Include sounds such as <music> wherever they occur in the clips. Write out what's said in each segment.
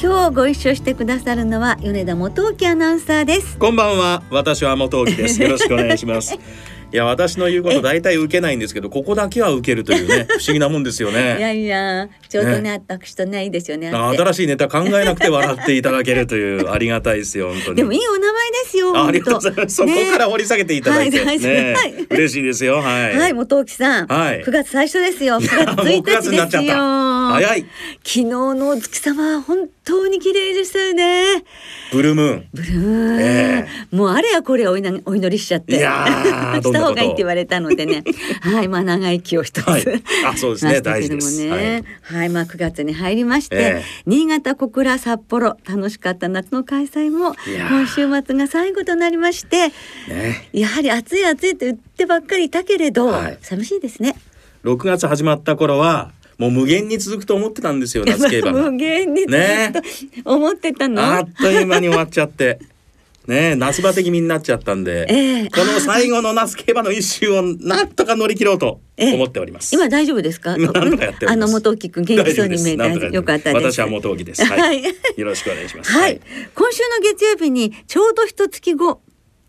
今日ご一緒してくださるのは米田元沖アナウンサーです。こんばんは。私は元沖です。<laughs> よろしくお願いします。いや私の言うこと大体受けないんですけどここだけは受けるというね <laughs> 不思議なもんですよね。いやいやちょうどねね。私とねいいですよね新しいネタ考えなくて笑っていただけるという <laughs> ありがたいですよ本当に。でもいいお名前ですよありがとうございます、ね、そこから掘り下げていただいて、はい、ね、はい、嬉しいですよ。はい。はい元沖さん、はい、9月最初ですよ。9月1日ですよ早い。昨日のお月様本当に綺麗でしたよね。ブルームーン。ブルームーン、えー、もうあれやこれお祈りしちゃって。いや <laughs> した方がいいって言われたのでね。<laughs> はいまあ長生きを一つ、はい、あそうですね。大事です、ね、はい、はい、まあ9月に入りまして、えー、新潟小倉札幌楽しかった夏の開催も今週末が最後となりまして、ね、やはり暑い暑いと言ってばっかりいたけれど、はい、寂しいですね。6月始まった頃はもう無限に続くと思ってたんですよ <laughs> 夏競馬無限に続くと思ってたの、ね、あっという間に終わっちゃって。ね夏場的になっちゃったんで、えー、この最後の夏競馬の一周をなんとか乗り切ろうと思っております。えー、今大丈夫ですか？あの元木君元気そうに見えてよかった私は元木です。はい、よろしくお願いします。はい、今週の月曜日にちょうど一月後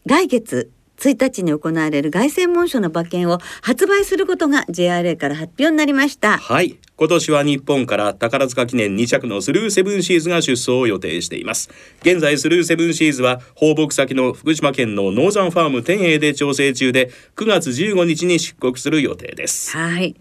来月1日に行われる凱旋門賞の馬券を発売することが JRA から発表になりました。はい。今年は日本から宝塚記念2着のスルーセブンシーズが出走を予定しています。現在スルーセブンシーズは放牧先の福島県のノーザンファーム天栄で調整中で9月15日に出国する予定です。はい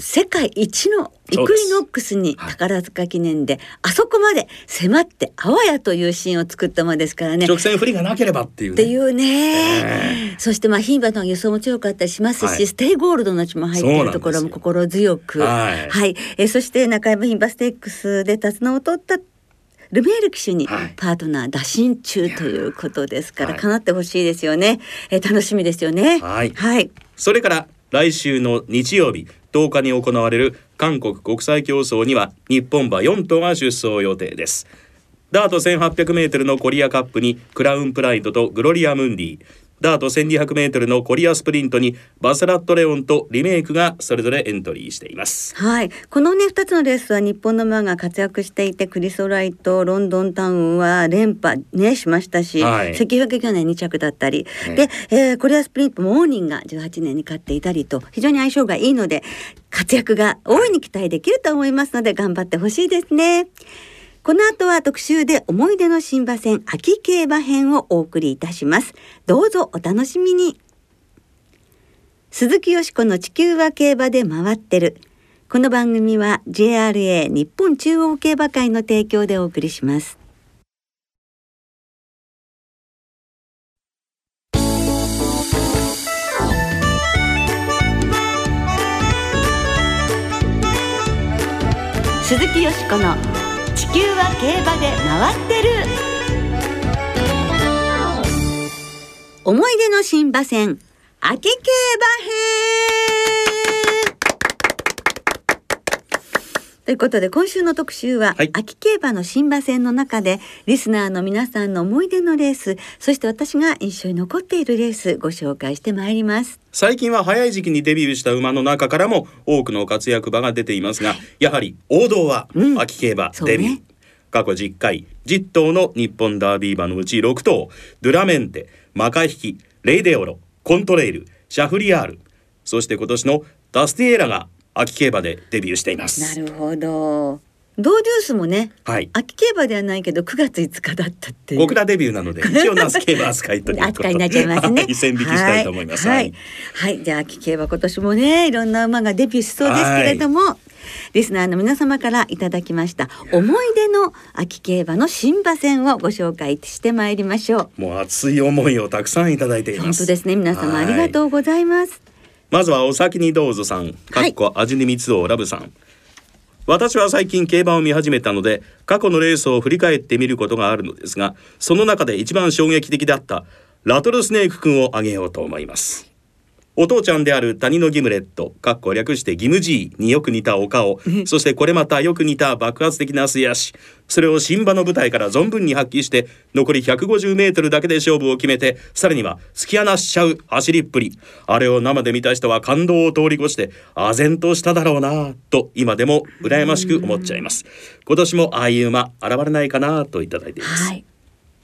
世界一のイクイノックスに宝塚記念であそこまで迫ってあわやというシーンを作ったものですからね。直線不利がなければっていう、ね、っていうね、えー、そしてまあ牝馬の予想も強かったりしますし、はい、ステイゴールドの血も入っているところも心強く。はい、はい、えー、そして中山牝馬ステークスで手綱を取ったルメール騎手にパートナー打診中ということですから、はい、叶ってほしいですよね、えー、楽しみですよね。はい、はい、それから来週の日曜日10日に行われる韓国国際競走には日本馬4頭が出走予定です。ダート 1800m のコリアカップにクラウンプライドとグロリアムンディ。ダート 1200m のコリアスプリントにバスラットレオンとリメイクがそれぞれエントリーしています。はい。このね2つのレースは日本の馬が活躍していてクリソライトロンドンタウンは連覇ねしましたし、はい、関脇去年2着だったり、ね、で、えー、コリアスプリントモーニンが18年に勝っていたりと非常に相性がいいので活躍が大いに期待できると思いますので頑張ってほしいですね。この後は特集で思い出の新馬戦秋競馬編をお送りいたします。どうぞお楽しみに。鈴木よしこの地球は競馬で回ってる。この番組は JRA 日本中央競馬会の提供でお送りします。鈴木よしこの地球は競馬で回ってる。思い出の新馬戦秋競馬編。ということで今週の特集は、はい、秋競馬の新馬戦の中でリスナーの皆さんの思い出のレースそして私が印象に残っているレースご紹介してまいります。最近は早い時期にデビューした馬の中からも多くの活躍馬が出ていますが、はい、やはり王道は秋競馬デビュー、うん過去10回10頭の日本ダービー馬のうち6頭ドゥラメンテマカヒキレイデオロコントレイルシャフリヤール。そして今年のダスティエーラが秋競馬でデビューしています。なるほど。ドーデュースもね、はい、秋競馬ではないけど9月5日だったって僕らデビューなので <laughs> 一応ナス競馬扱いという扱いになっちゃいますね。線引きしたいと思いますはい、はい、はい、じゃあ秋競馬今年もねいろんな馬がデビューしそうですけれども、リスナーの皆様からいただきました思い出の秋競馬の新馬戦をご紹介してまいりましょう。もう熱い思いをたくさんいただいています。本当ですね。皆様ありがとうございますまずはお先にどうぞさんかっこ味に蜜をラブさん、私は最近競馬を見始めたので過去のレースを振り返ってみることがあるのですがその中で一番衝撃的だったラトルスネーク君を挙げようと思いますお父ちゃんである谷のギムレット、かっこ略してギムジーによく似たお顔、そしてこれまたよく似た爆発的な素足、それを新馬の舞台から存分に発揮して、残り150メートルだけで勝負を決めて、さらには突き放しちゃう走りっぷり。あれを生で見た人は感動を通り越して、唖然としただろうなと今でも羨ましく思っちゃいます。今年もああいう馬現れないかなといただいています。はい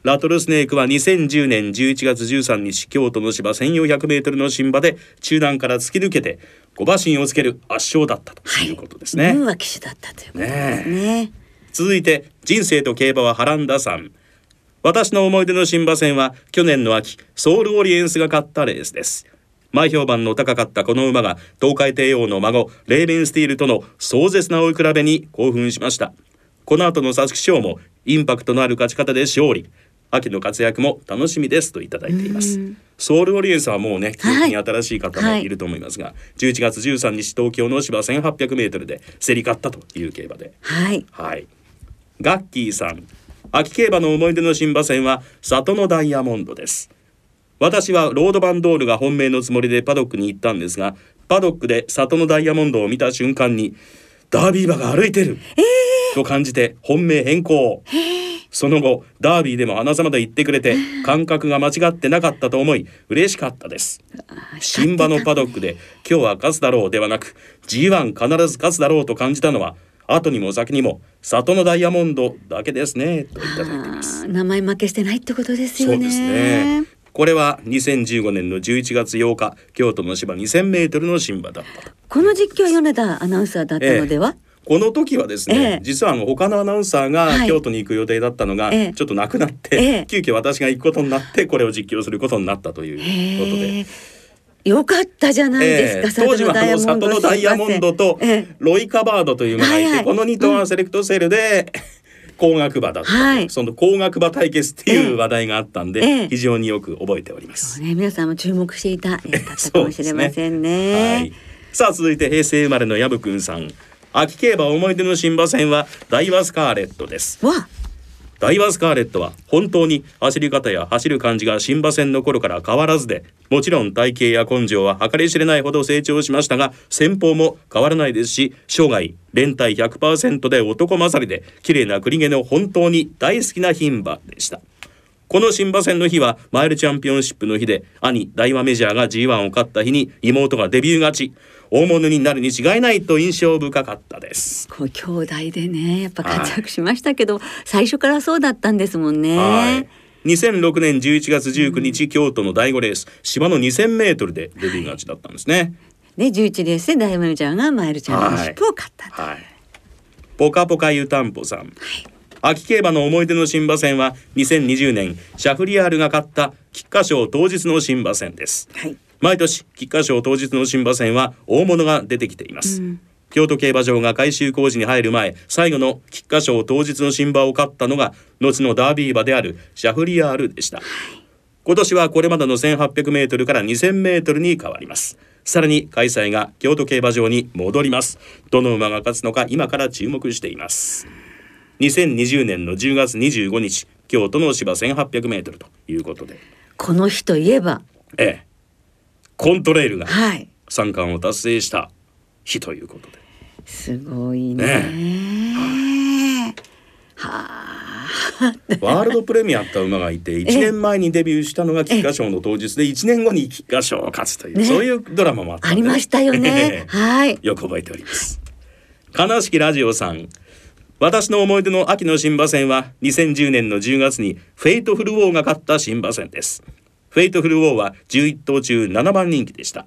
ラトルスネークは2010年11月13日京都の芝1400メートルの新馬で中段から突き抜けて5馬身をつける圧勝だったということですね。はい、騎手だったということですね。ね続いて人生と競馬は波乱田さん。私の思い出の新馬戦は去年の秋ソウルオリエンスが勝ったレースです。前評判の高かったこの馬が東海帝王の孫レーベンスティールとの壮絶な追い比べに興奮しました。この後の皐月賞もインパクトのある勝ち方で勝利。秋の活躍も楽しみですといただいています。ソウルオリエンスはもうね記憶に新しい方もいると思いますが、はい、11月13日東京の芝1800メートルで競り勝ったという競馬で。はい、はい、ガッキーさん秋競馬の思い出の新馬戦は里のダイヤモンドです。私はロードバンドールが本命のつもりでパドックに行ったんですがパドックで里のダイヤモンドを見た瞬間にダービー馬が歩いてる、えー、と感じて本命変更、えー。その後ダービーでも穴様で言ってくれて感覚が間違ってなかったと思い嬉しかったです。新馬のパドックで今日は勝つだろうではなく G1 必ず勝つだろうと感じたのは後にも先にも里のダイヤモンドだけですねといただいてます。名前負けしてないってことですよね。そうですねこれは2015年の11月8日京都の芝2000メートルの新馬だったこの実況は米田アナウンサーだったのでは、ええ。この時はですね、ええ、実はあの他のアナウンサーが京都に行く予定だったのが、ちょっとなくなって、え、急遽私が行くことになってこれを実況することになったということで。よかったじゃないですか、当時はあの里のダイヤモンドとロイカバードというのがいて、はいはい、この2頭はセレクトセールで、高額馬だった、はい、その高額馬対決っていう話題があったんで、ええ、非常によく覚えております。ね、皆さんも注目していただったかもしれませんね。ねはい、さあ続いて平成生まれの薮くんさん。秋競馬思い出の新馬戦はダイワスカーレットですダイワスカーレットは本当に走り方や走る感じが新馬戦の頃から変わらずでもちろん体型や根性は計り知れないほど成長しましたが先方も変わらないですし生涯連帯100%で男勝りで綺麗な栗毛の本当に大好きな牝馬でした。この新馬戦の日はマイルチャンピオンシップの日で兄大和メジャーが G1 を勝った日に妹がデビュー勝ち。大物になるに違いないと印象深かったです。こう兄弟でねやっぱ活躍しましたけど、はい、最初からそうだったんですもんね、はい。2006年11月19日、うん、京都の第5レース芝の2000メートルでデビュー勝ちだったんですね。で11レースで大丸ちゃんがマイルチャンピオンシップを勝ったはい、ポカポカ湯たんぽさん、はい、秋競馬の思い出の新馬戦は2020年シャフリヤールが勝った菊花賞当日の新馬戦です。はい毎年菊花賞当日の新馬戦は大物が出てきています、うん、京都競馬場が改修工事に入る前最後の菊花賞当日の新馬を勝ったのが後のダービー馬であるシャフリヤールでした、今年はこれまでの1800メートルから2000メートルに変わります。さらに開催が京都競馬場に戻ります。どの馬が勝つのか今から注目しています。2020年の10月25日京都の芝1800メートルということで。この日といえばええコントレイルが三冠を達成した日ということで、すごいね。ねはあ。ワールドプレミアって馬がいて1年前にデビューしたのが菊花賞の当日で1年後に菊花賞を勝つという、ね、そういうドラマもあった、ね、ありましたよね。<laughs> はい。よく覚えております。悲しきラジオさん。私の思い出の秋の新馬戦は2010年の10月にフェイトフルウォーが勝った新馬戦ですフェイトフルウォーは11頭中7番人気でした。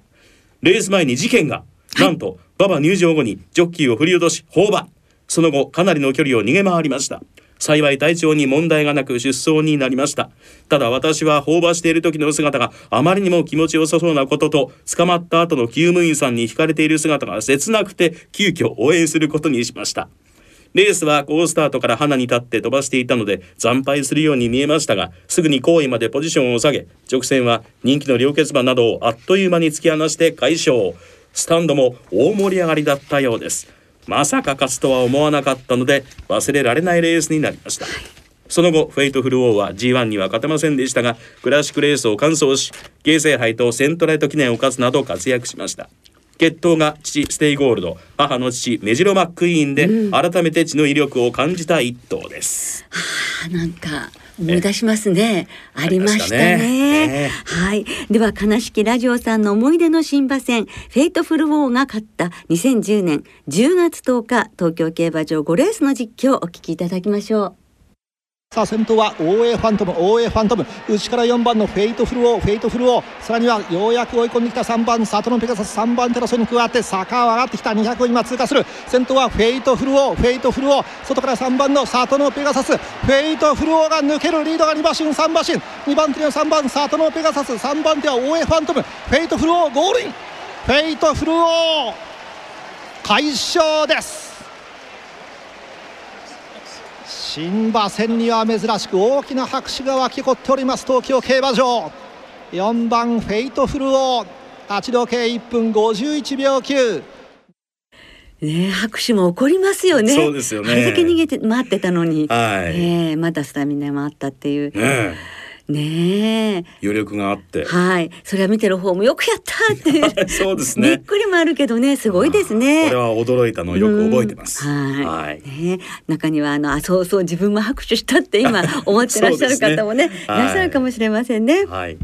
レース前に事件が、なんと、馬場入場後にジョッキーを振り落とし、放馬。その後、かなりの距離を逃げ回りました。幸い体調に問題がなく出走になりました。ただ私は放馬している時の姿があまりにも気持ちよさそうなことと、捕まった後の厩務員さんに惹かれている姿が切なくて、急遽応援することにしました。レースは好スタートから花に立って飛ばしていたので惨敗するように見えましたがすぐに後位までポジションを下げ直線は人気の両決馬などをあっという間に突き放して快勝スタンドも大盛り上がりだったようです。まさか勝つとは思わなかったので忘れられないレースになりました。その後フェイトフルウォーは G1 には勝てませんでしたがクラシックレースを完走し京成杯とセントライト記念を勝つなど活躍しました。血統が父ステイゴールド母の父メジロマックイーンで、うん、改めて血の威力を感じた一頭です、はあなんか思い出しますね。ありましたね。ねはい。では、悲しきラジオさんの思い出の新馬戦、フェイトフルウォーが勝った2010年10月10日、東京競馬場5レースの実況をお聞きいただきましょう。さあ先頭は大江ファントム大江ファントム。内から4番のフェイトフルウォーフェイトフルウォー。さらにはようやく追い込んできた3番サトノペガサス。3番テラソに加わって坂を上がってきた。200を今通過する。先頭はフェイトフルオーフェイトフルウォー。外から3番のサトノペガサス。フェイトフルウォーが抜ける。リードが2馬身3馬身。2番手には3番サトノペガサス。3番手は大江ファントム。フェイトフルウォーゴールイン。フェイトフルウォー快勝です。新馬戦には珍しく大きな拍手が沸き起こっております東京競馬場4番フェイトフルウォー走破時計1分51秒9ね拍手も起こりますよね。そうですよね。あれだけ逃げて待ってたのに、はい、えー、まだスタミナもあったっていう。ねね余力があって。はい。それは見てる方もよくやったって <laughs> そうですね。びっくりもあるけどね。すごいですね。これは驚いたのをよく覚えてます、はい、はい、ね中にはあのあそうそう自分も拍手したって今 <laughs> 思ってらっしゃる方もねね、いらっしゃるかもしれませんね。はい。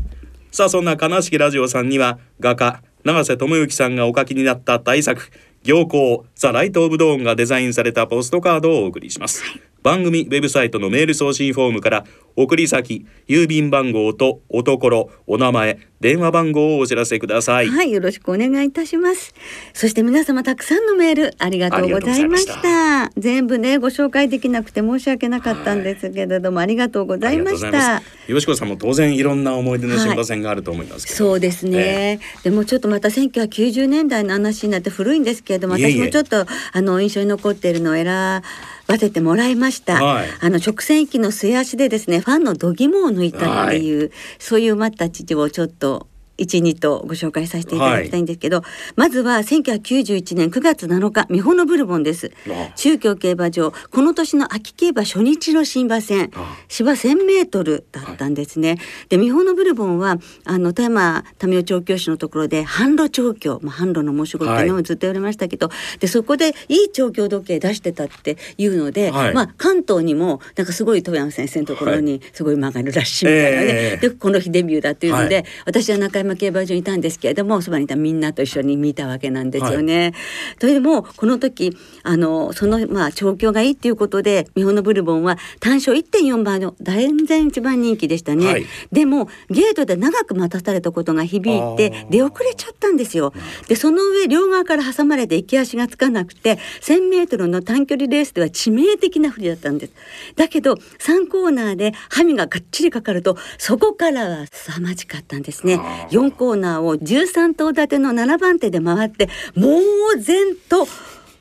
さあそんな悲しきラジオさんには画家永瀬智之さんがお書きになった大作行幸ザ・ライト・オブ・ドーンがデザインされたポストカードをお送りします、はい番組ウェブサイトのメール送信フォームから送り先郵便番号とおところお名前電話番号をお知らせください。はいよろしくお願いいたします。そして皆様たくさんのメールありがとうございました。全部ねご紹介できなくて申し訳なかったんですけれども、はい、ありがとうございましたよしこさんも当然いろんな思い出の新馬戦があると思います、はい、そうですね、えー、でもちょっとまた1990年代の話になって古いんですけれども私もちょっとあの印象に残っているのを選ばせてもらいました、はい、あの直線域の末足でですねファンの度肝を抜いたっていう、はい、そういう馬たちをちょっと一二とご紹介させていただきたいんですけど、はい、まずは1991年9月7日美穂のブルボンです。中京競馬場この年の秋競馬初日の新馬戦。芝1000メートルだったんですね、はい、で美穂のブルボンはあの富山民生調教師のところで販路調教、まあ、販路の申し子っていうのをずっと言われましたけど、はい、でそこでいい調教時計出してたっていうので、まあ関東にもなんかすごい富山先生のところにすごい曲がるらしいみたいなね、えー、でこの日デビューだっていうので、私は中山競馬場にいたんですけれどもそばにいたみんなと一緒に見たわけなんですよね。はい、それでもこの時あのそのまあ調教がいいっていうことで美穂のブルボンは単勝1.4倍の全然一番人気でしたね。はい、でもゲートで長く待たされたことが響いて出遅れちゃったんですよ。でその上両側から挟まれて行き足がつかなくて1,000メートルの短距離レースでは致命的な不利だったんです。だけど3コーナーでハミががっちりかかるとそこからは凄まじかったんですね。4コーナーを13頭立ての7番手で回って猛然と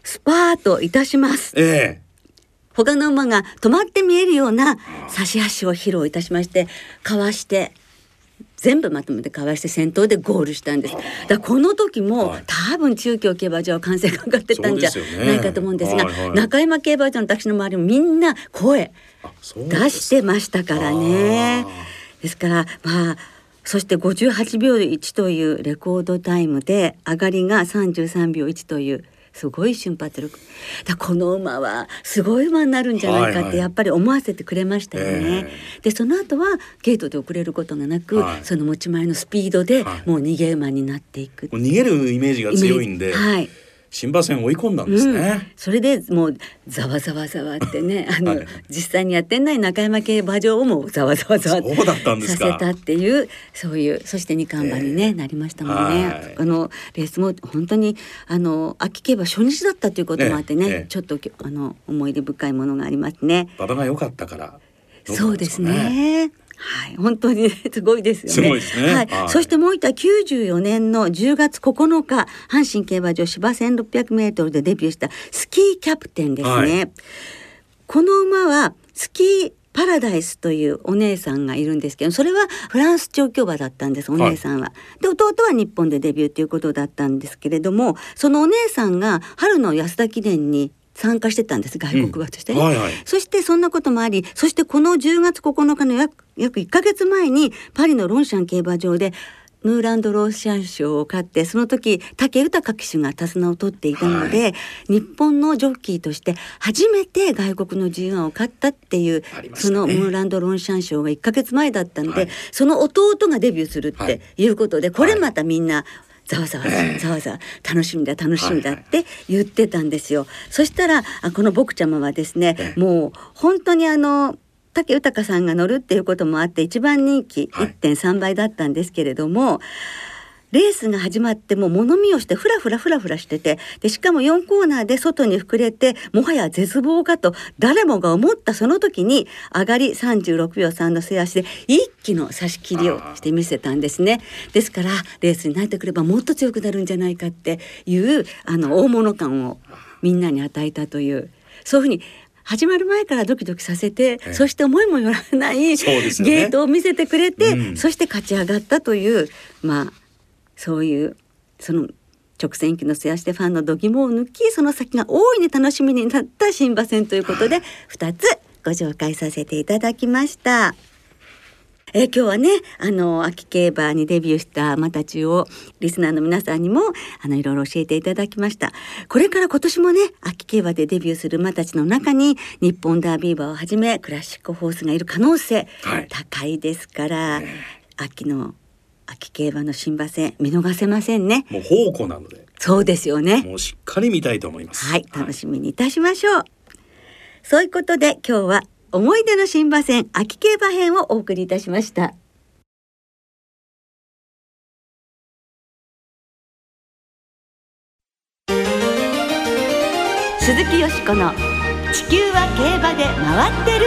スパートいたします。ええ他の馬が止まって見えるような差し足を披露いたしましてかわして全部まとめてかわして先頭でゴールしたんです。だこの時も、はい、多分中京競馬場は完成がかかってたんじゃないかと思うんですが、ねはいはい、中山競馬場の私の周りもみんな声出してましたからね。ですからまあそして58秒1というレコードタイムで上がりが33秒1というすごい瞬発力。だこの馬はすごい馬になるんじゃないかってやっぱり思わせてくれましたよね。はいはい、でその後はゲートで遅れることがなく、はい、その持ち前のスピードでもう逃げ馬になっていく。逃げるイメージが強いんで、はい、新馬戦追い込んだんですね、うん、それでもうざわざわざわってね <laughs> あの、はい、実際にやってない中山競馬場をもざわざわざわそうだったんですさせたっていうそういうそして二冠馬にね、えー、なりましたもんね、あのレースも本当にあの秋競馬初日だったということもあってね、えー、ちょっとあの思い出深いものがありますね。馬場が良かったから、ね、そうですねはい、本当に <laughs> すごいですよね。ねはい、はい、そしてもう一回94年の10月9日、阪神競馬場芝1600メートルでデビューしたスキーキャプテンですね。はい、この馬はスキーパラダイスというお姉さんがいるんですけどそれはフランス調教馬だったんですお姉さんは。はい、で弟は日本でデビューということだったんですけれどもそのお姉さんが春の安田記念に参加してたんです外国語としてね、うん。はいはい、そしてそんなこともありそしてこの10月9日の約約1か月前にパリのロンシャン競馬場でムーランド・ローシャン賞を勝ってその時武豊騎手が手綱を取っていたので、はい、日本のジョッキーとして初めて外国の G1 を勝ったっていう、ね、そのムーランド・ロンシャン賞が1か月前だったので、はい、その弟がデビューするってい。うことで、これまたみんな、ざわざわざわざわ楽しみだ楽しみだって言ってたんですよ。そしたらこの僕ちゃまはですねもう本当にあの武豊さんが乗るっていうこともあって一番人気1.3倍だったんですけれども、はい、レースが始まっても物見をしてフラフラフラフラしててでしかも4コーナーで外に膨れてもはや絶望かと誰もが思ったその時に上がり36秒3の末足で一気の差し切りをして見せたんですね。ですからレースに慣れてくればもっと強くなるんじゃないかっていうあの大物感をみんなに与えたというそういうふうに始まる前からドキドキさせて、そして思いもよらない、ね、ゲートを見せてくれて、うん、そして勝ち上がったというまあそういうその直線機の末足でファンの度肝を抜きその先が大いに楽しみになった新馬戦ということで <laughs> 2つご紹介させていただきました。えー、今日はねあの秋競馬にデビューした馬たちをリスナーの皆さんにもあのいろいろ教えていただきました。これから今年もね秋競馬でデビューする馬たちの中に日本ダービー馬をはじめクラシックホースがいる可能性、高いですから、秋の秋競馬の新馬戦見逃せませんね。もう宝庫なので。そうですよね。もうしっかり見たいと思います。はい楽しみにいたしましょう、はい、そういうことで今日は思い出の新馬戦秋競馬編をお送りいたしました。鈴木よしこの地球は競馬で回ってる。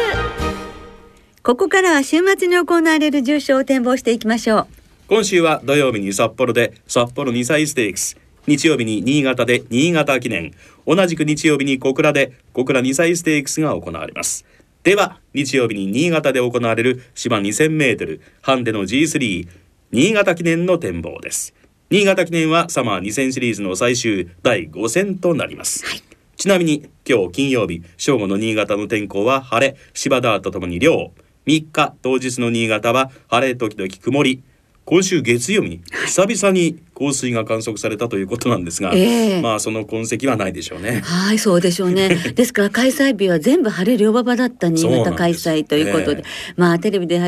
ここからは週末に行われる重賞を展望していきましょう今週は土曜日に札幌で札幌2歳ステークス。日曜日に新潟で新潟記念。同じく日曜日に小倉で小倉2歳ステークスが行われます。では日曜日に新潟で行われる芝 2000m ハンデの G3 新潟記念の展望です。新潟記念はサマー2000シリーズの最終第5戦となります、はい、ちなみに今日金曜日正午の新潟の天候は晴れ。芝ダーとともに涼。3日当日の新潟は晴れ時々曇り今週月曜日に久々に降水が観測されたということなんですが、えー、まあその痕跡はないでしょうね。はいそうでしょうね。<laughs> ですから開催日は全部晴れ両馬場だった新潟開催ということで、でまあテレビで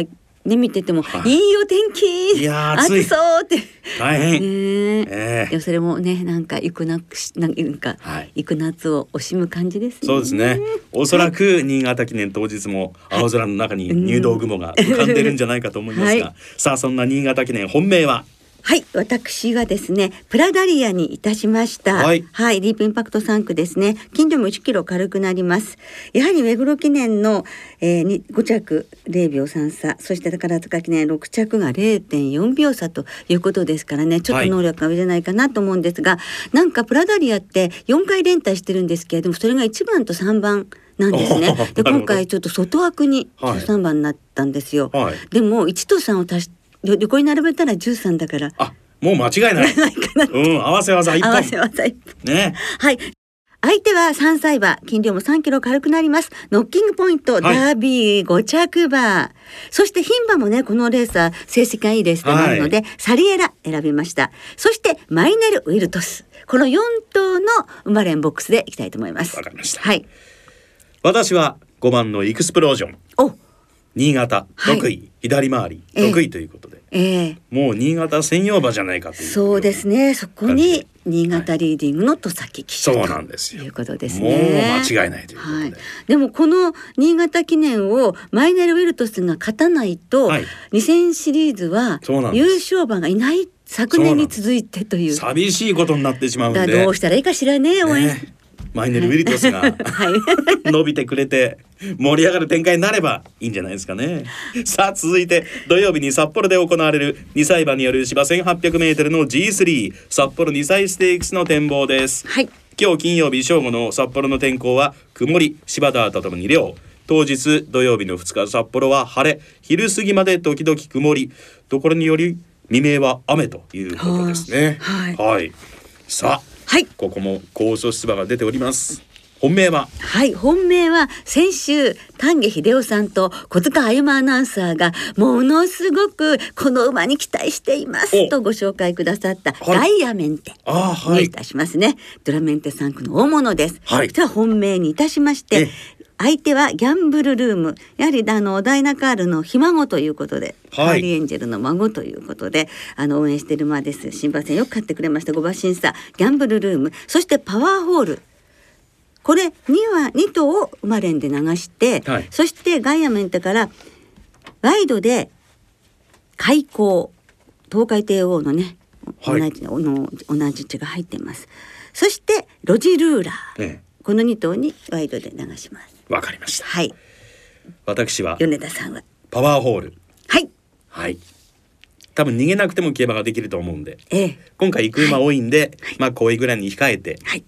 ね見てても、はい、いいお天気。いや暑そうって。大変、ねえ。ー、それもねなんか行くななんか、はい、行く夏を惜しむ感じですね。そうですね。おそらく新潟記念当日も青空の中に入道雲が浮かんでるんじゃないかと思いますが、はい、さあそんな新潟記念本命は？はい私はですねプラダリアにいたしました。はい、はい、ディープインパクト3区ですね。近所も1キロ軽くなります。やはり目黒記念の、えー、5着0秒3差。そして宝塚記念6着が0.4秒差ということですからね。ちょっと能力が上じゃないかなと思うんですが、はい、なんかプラダリアって4回連帯してるんですけれどもそれが1番と3番なんですね。<laughs> で今回ちょっと外枠に13番になったんですよ。はい、でも1と3を足し横に並べたら十三だから。あ、もう間違いない。<laughs> うん、合わせ技一本。合わせ技一本。ね。はい。相手は三歳馬、斤量も3キロ軽くなります。ノッキングポイント、はい、ダービー5着馬。そして牝馬もね、このレースは成績がいいレースとなるので、はい、サリエラ選びました。そしてマイネル・ウィルトス。この4頭の馬連ボックスでいきたいと思います。わかりました。はい。私は5番のエクスプロージョン。お新潟得意、はい、左回り得意ということで、えー、もう新潟専用馬じゃないかというそうですね。そこに新潟リーディングの戸崎騎手、そうなんですよ。いうことですね。もう間違いないということで、はい、でもこの新潟記念をマイネル・ウィルトスが勝たないと、はい、2000シリーズは優勝馬がいない。昨年に続いてという。寂しいことになってしまうんで。どうしたらいいかしらね応援、ねマイネル・ウィリトスが、<laughs> はい、<laughs> 伸びてくれて盛り上がる展開になればいいんじゃないですかね。さあ続いて土曜日に札幌で行われる2歳馬による芝 1800m の G3 札幌2歳ステークスの展望です、はい、今日金曜日正午の札幌の天候は曇り芝田とともに涼当日土曜日の2日札幌は晴れ。昼過ぎまで時々曇り。ところにより未明は雨ということですね。はい、はい、さあはい、ここも高所出馬が出ております。本命は？はい。本命は先週丹下秀夫さんと小塚歩アナウンサーがものすごくこの馬に期待していますとご紹介くださったダイヤメンテ。にい。たしますね、はい、ドラメンテ3区の大物です、はい、では本命にいたしまして相手はギャンブルルーム。やはりあのダイナカールのひ孫ということで、はい、ハーリーエンジェルの孫ということであの応援している馬です。新馬戦よく勝ってくれました5馬審査ギャンブルルーム。そしてパワーホール。これ2は2頭を馬連で流して、はい、そしてガイアメンテからワイドで開口東海帝王のね、はい、同じの同じ血が入っています。そしてロジルーラー、ね、この2頭にワイドで流しますわかりました。はい。私は米田さんは。パワーホール。はい。はい。多分逃げなくても競馬ができると思うんで、ええ、今回行く馬多いんで、はい、まあこういうぐらいに控えて、はい、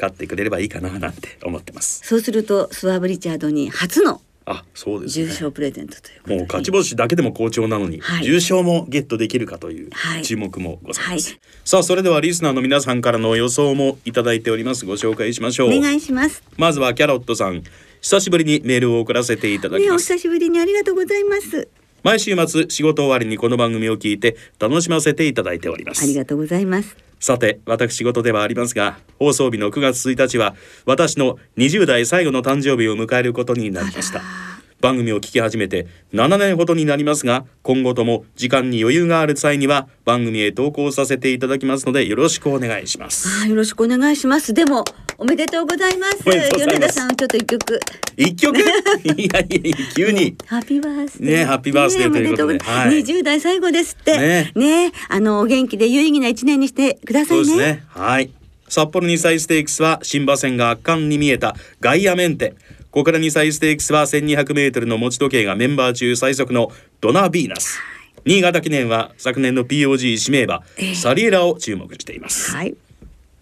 勝ってくれればいいかななんて思ってます。そうするとスワブリチャードに初のあそうです、ね、重賞プレゼントというもう勝ち星だけでも好調なのに、はい、重賞もゲットできるかという注目もございます、はい、さあそれではリスナーの皆さんからの予想もいただいております。ご紹介しましょう。お願いします。まずはキャロットさん久しぶりにメールを送らせていただきます、ね、お久しぶりにありがとうございます。毎週末仕事終わりにこの番組を聞いて楽しませていただいております。ありがとうございます。さて私事ではありますが放送日の9月1日は私の20代最後の誕生日を迎えることになりました番組を聞き始めて7年ほどになりますが今後とも時間に余裕がある際には番組へ投稿させていただきますのでよろしくお願いします。あよろしくお願いします。でもおめでとうございます。米田さんちょっと一曲。一曲？<laughs> いやいや急に。ハッピーバースデーねハッピーバースデーということで、ねはい、20代最後ですって。ね。ねあのお元気で有意義な一年にしてくださいね。そうですね。はい。札幌2歳ステークスは新馬戦が圧巻に見えたガイアメンテ小倉2歳ステークスは1200メートルの持ち時計がメンバー中最速のドナビーナス。新潟記念は昨年の POG 指名馬、サリエラを注目しています。はい、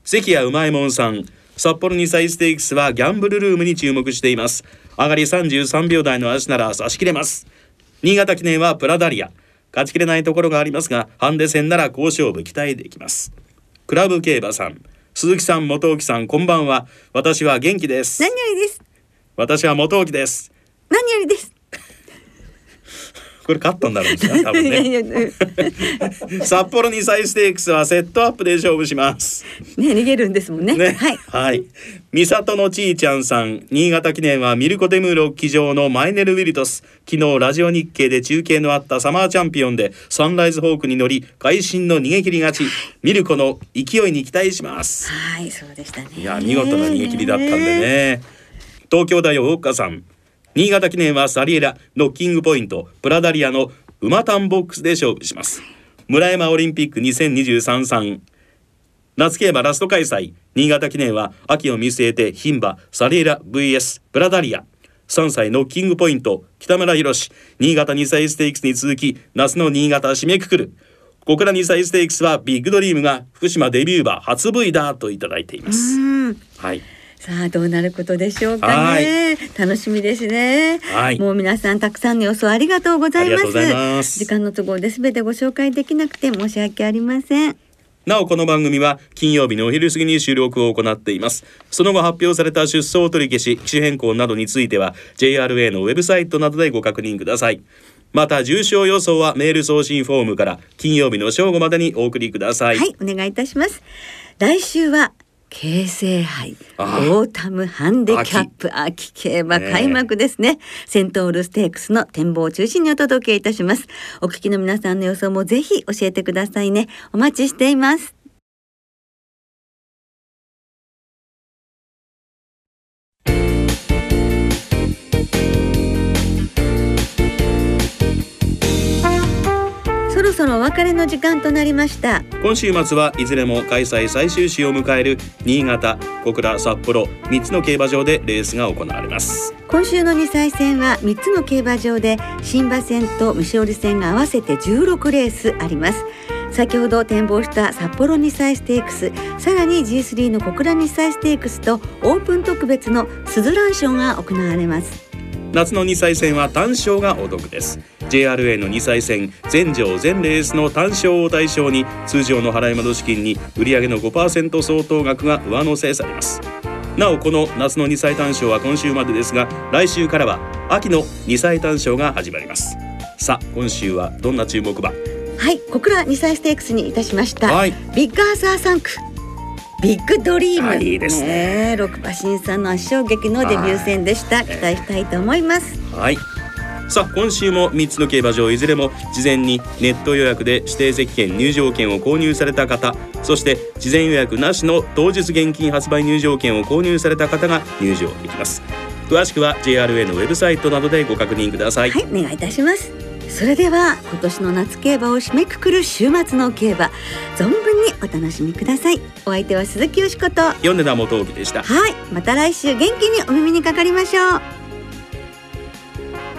関谷うまいもんさん、札幌2歳ステークスはギャンブルルームに注目しています。上がり33秒台の足なら差し切れます。新潟記念はプラダリア。勝ちきれないところがありますが、ハンデ戦なら好勝負期待できます。クラブ競馬さん、鈴木さん、元木さん、こんばんは。私は元気です。何よりです。私は元木です。何よりです。これ勝ったんだろうな多分ね。<laughs> 札幌2歳ステークスはセットアップで勝負します。ね逃げるんですもんね。ね。はい。はい。三里のちいちゃんさん新潟記念はミルコ・デムーロ騎乗のマイネル・ウィルトス。昨日ラジオ日経で中継のあったサマーチャンピオンでサンライズホークに乗り会心の逃げ切り勝ち。ミルコの勢いに期待します。はいそうでしたね。いや見事な逃げ切りだったんでね東京大王岡さん。新潟記念はサリエラノッキングポイントプラダリアの馬単ボックスで勝負します。村山オリンピック2023産夏競馬ラスト開催。新潟記念は秋を見据えて牝馬サリエラ VS プラダリア。3歳ノッキングポイント北村博新潟2歳ステークスに続き夏の新潟締めくくる。小倉2歳ステークスはビッグドリームが福島デビュー馬初 V だといただいています。はいさあどうなることでしょうかね。楽しみですね。もう皆さんたくさんの予想ありがとうございます。時間の都合で全てご紹介できなくて申し訳ありません。なおこの番組は金曜日のお昼過ぎに収録を行っています。その後発表された出走取り消し機種変更などについては JRA のウェブサイトなどでご確認ください。また重賞予想はメール送信フォームから金曜日の正午までにお送りください。はいお願いいたします。来週は京成杯オータムハンデキャップ。秋競馬開幕ですね、ね、セントールステークスの展望を中心にお届けいたします。お聞きの皆さんの予想もぜひ教えてくださいね。お待ちしていますそろお別れの時間となりました。今週末はいずれも開催最終週を迎える新潟小倉札幌3つの競馬場でレースが行われます。今週の2歳戦は3つの競馬場で新馬戦と未勝利戦が合わせて16レースあります。先ほど展望した札幌2歳ステークスさらに G3 の小倉2歳ステークスとオープン特別のスズラン賞が行われます。夏の2歳戦は単勝がお得です JRA の2歳戦全場全レースの単勝を対象に通常の払い戻し金に売上の5%相当額が上乗せされます。なおこの夏の2歳単勝は今週までですが来週からは秋の2歳単勝が始まります。さあ今週はどんな注目馬？はい小倉2歳ステークスにいたしました、はい、ビッグアーサー3区ビッグドリーム。いいですね。六馬身さんの圧勝劇のデビュー戦でした。期待したいと思います。はいさあ今週も3つの競馬場いずれも事前にネット予約で指定席券入場券を購入された方そして事前予約なしの当日現金発売入場券を購入された方が入場できます。詳しくは JRA のウェブサイトなどでご確認ください。はいお願いいたしますそれでは今年の夏競馬を締めくくる週末の競馬存分にお楽しみください。お相手は鈴木よしこと。米田元樹でした。はいまた来週元気にお耳にかかりましょう。